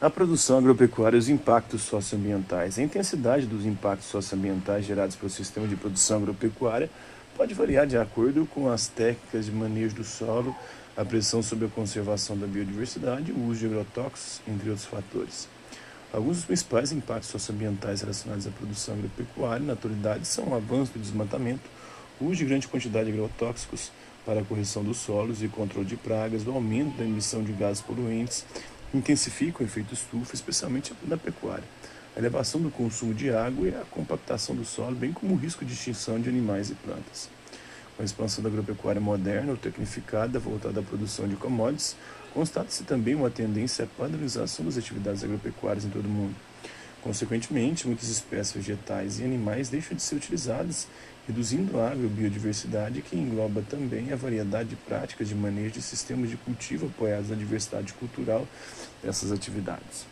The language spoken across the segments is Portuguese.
A produção agropecuária e os impactos socioambientais. A intensidade dos impactos socioambientais gerados pelo sistema de produção agropecuária pode variar de acordo com as técnicas de manejo do solo, a pressão sobre a conservação da biodiversidade o uso de agrotóxicos, entre outros fatores. Alguns dos principais impactos socioambientais relacionados à produção agropecuária na atualidade são o avanço do desmatamento, o uso de grande quantidade de agrotóxicos para a correção dos solos e controle de pragas, o aumento da emissão de gases poluentes, intensifica o efeito estufa, especialmente na pecuária, a elevação do consumo de água e a compactação do solo, bem como o risco de extinção de animais e plantas. Com a expansão da agropecuária moderna ou tecnificada voltada à produção de commodities, constata-se também uma tendência à padronização das atividades agropecuárias em todo o mundo. Consequentemente, muitas espécies vegetais e animais deixam de ser utilizadas, reduzindo a agrobiodiversidade, que engloba também a variedade de práticas de manejo de sistemas de cultivo apoiados na diversidade cultural dessas atividades.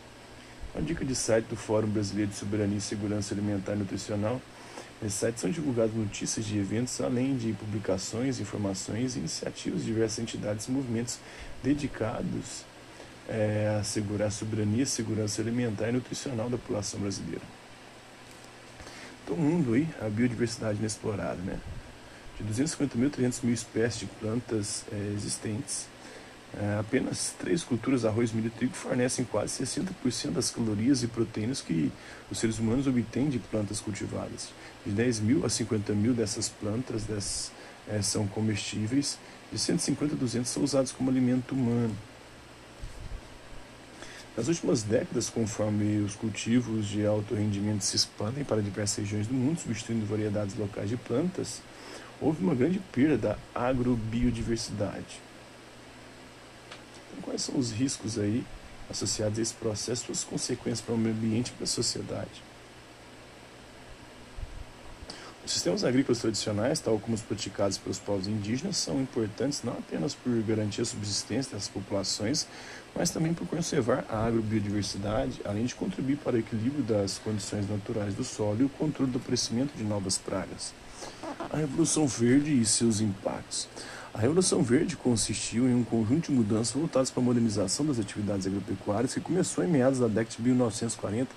Uma dica de site do Fórum Brasileiro de Soberania e Segurança Alimentar e Nutricional. Nesse site são divulgadas notícias de eventos, além de publicações, informações e iniciativas de diversas entidades e movimentos dedicados é, assegurar a soberania, segurança alimentar e nutricional da população brasileira. Todo mundo aí, a biodiversidade inexplorada, né? De 250 mil, 300 mil espécies de plantas é, existentes, é, apenas três culturas, arroz, milho e trigo, fornecem quase 60% das calorias e proteínas que os seres humanos obtêm de plantas cultivadas. De 10 mil a 50 mil dessas plantas dessas, é, são comestíveis, de 150 a 200 são usados como alimento humano. Nas últimas décadas, conforme os cultivos de alto rendimento se expandem para diversas regiões do mundo, substituindo variedades locais de plantas, houve uma grande perda da agrobiodiversidade. Então, quais são os riscos aí associados a esse processo, suas consequências para o meio ambiente e para a sociedade? Os sistemas agrícolas tradicionais, tal como os praticados pelos povos indígenas, são importantes não apenas por garantir a subsistência dessas populações, mas também por conservar a agrobiodiversidade, além de contribuir para o equilíbrio das condições naturais do solo e o controle do crescimento de novas pragas. A Revolução Verde e seus impactos. A Revolução Verde consistiu em um conjunto de mudanças voltadas para a modernização das atividades agropecuárias que começou em meados da década de 1940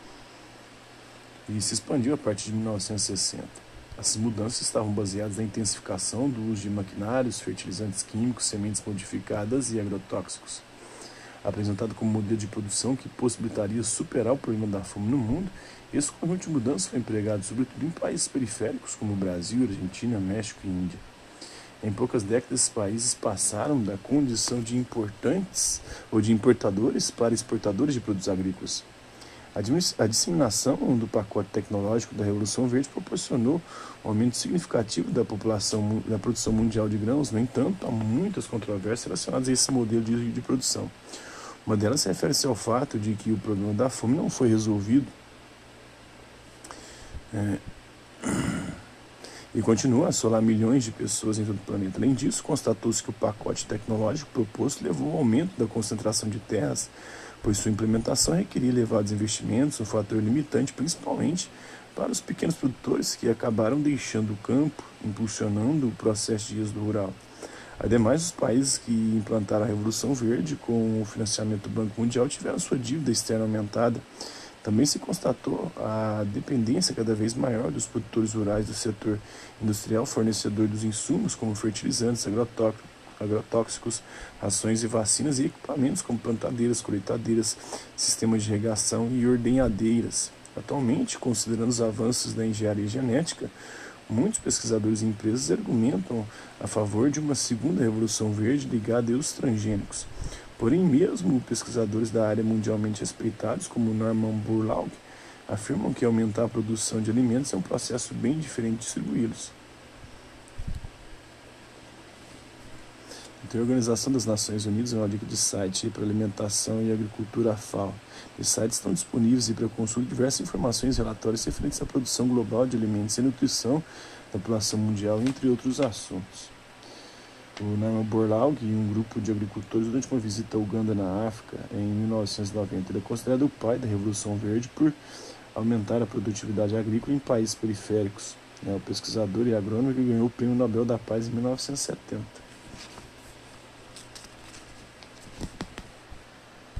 e se expandiu a partir de 1960. Essas mudanças estavam baseadas na intensificação do uso de maquinários, fertilizantes químicos, sementes modificadas e agrotóxicos. Apresentado como modelo de produção que possibilitaria superar o problema da fome no mundo, esse conjunto de mudanças foi empregado sobretudo em países periféricos como Brasil, Argentina, México e Índia. Em poucas décadas, esses países passaram da condição de importantes ou de importadores para exportadores de produtos agrícolas. A disseminação do pacote tecnológico da Revolução Verde proporcionou um aumento significativo da população da produção mundial de grãos, no entanto, há muitas controvérsias relacionadas a esse modelo de, de produção. Uma delas refere-se ao fato de que o problema da fome não foi resolvido é, e continua a assolar milhões de pessoas em todo o planeta. Além disso, constatou-se que o pacote tecnológico proposto levou ao aumento da concentração de terras pois sua implementação requeria elevados investimentos, um fator limitante principalmente para os pequenos produtores que acabaram deixando o campo, impulsionando o processo de êxodo rural. Ademais, os países que implantaram a Revolução Verde com o financiamento do Banco Mundial tiveram sua dívida externa aumentada. Também se constatou a dependência cada vez maior dos produtores rurais do setor industrial, fornecedor dos insumos como fertilizantes, agrotóxicos, agrotóxicos, rações e vacinas e equipamentos como plantadeiras, colheitadeiras, sistemas de irrigação e ordenhadeiras. Atualmente, considerando os avanços da engenharia genética, muitos pesquisadores e empresas argumentam a favor de uma segunda revolução verde ligada aos transgênicos. Porém, mesmo pesquisadores da área mundialmente respeitados, como Norman Borlaug, afirmam que aumentar a produção de alimentos é um processo bem diferente de distribuí-los. Então, a Organização das Nações Unidas é uma dica de site para alimentação e agricultura FAO. Os sites estão disponíveis para consulta diversas informações e relatórios referentes à produção global de alimentos e nutrição da população mundial, entre outros assuntos. O Norman Borlaug e um grupo de agricultores durante uma visita a Uganda na África em 1990. Ele é considerado o pai da Revolução Verde por aumentar a produtividade agrícola em países periféricos. É o pesquisador e agrônomo que ganhou o Prêmio Nobel da Paz em 1970.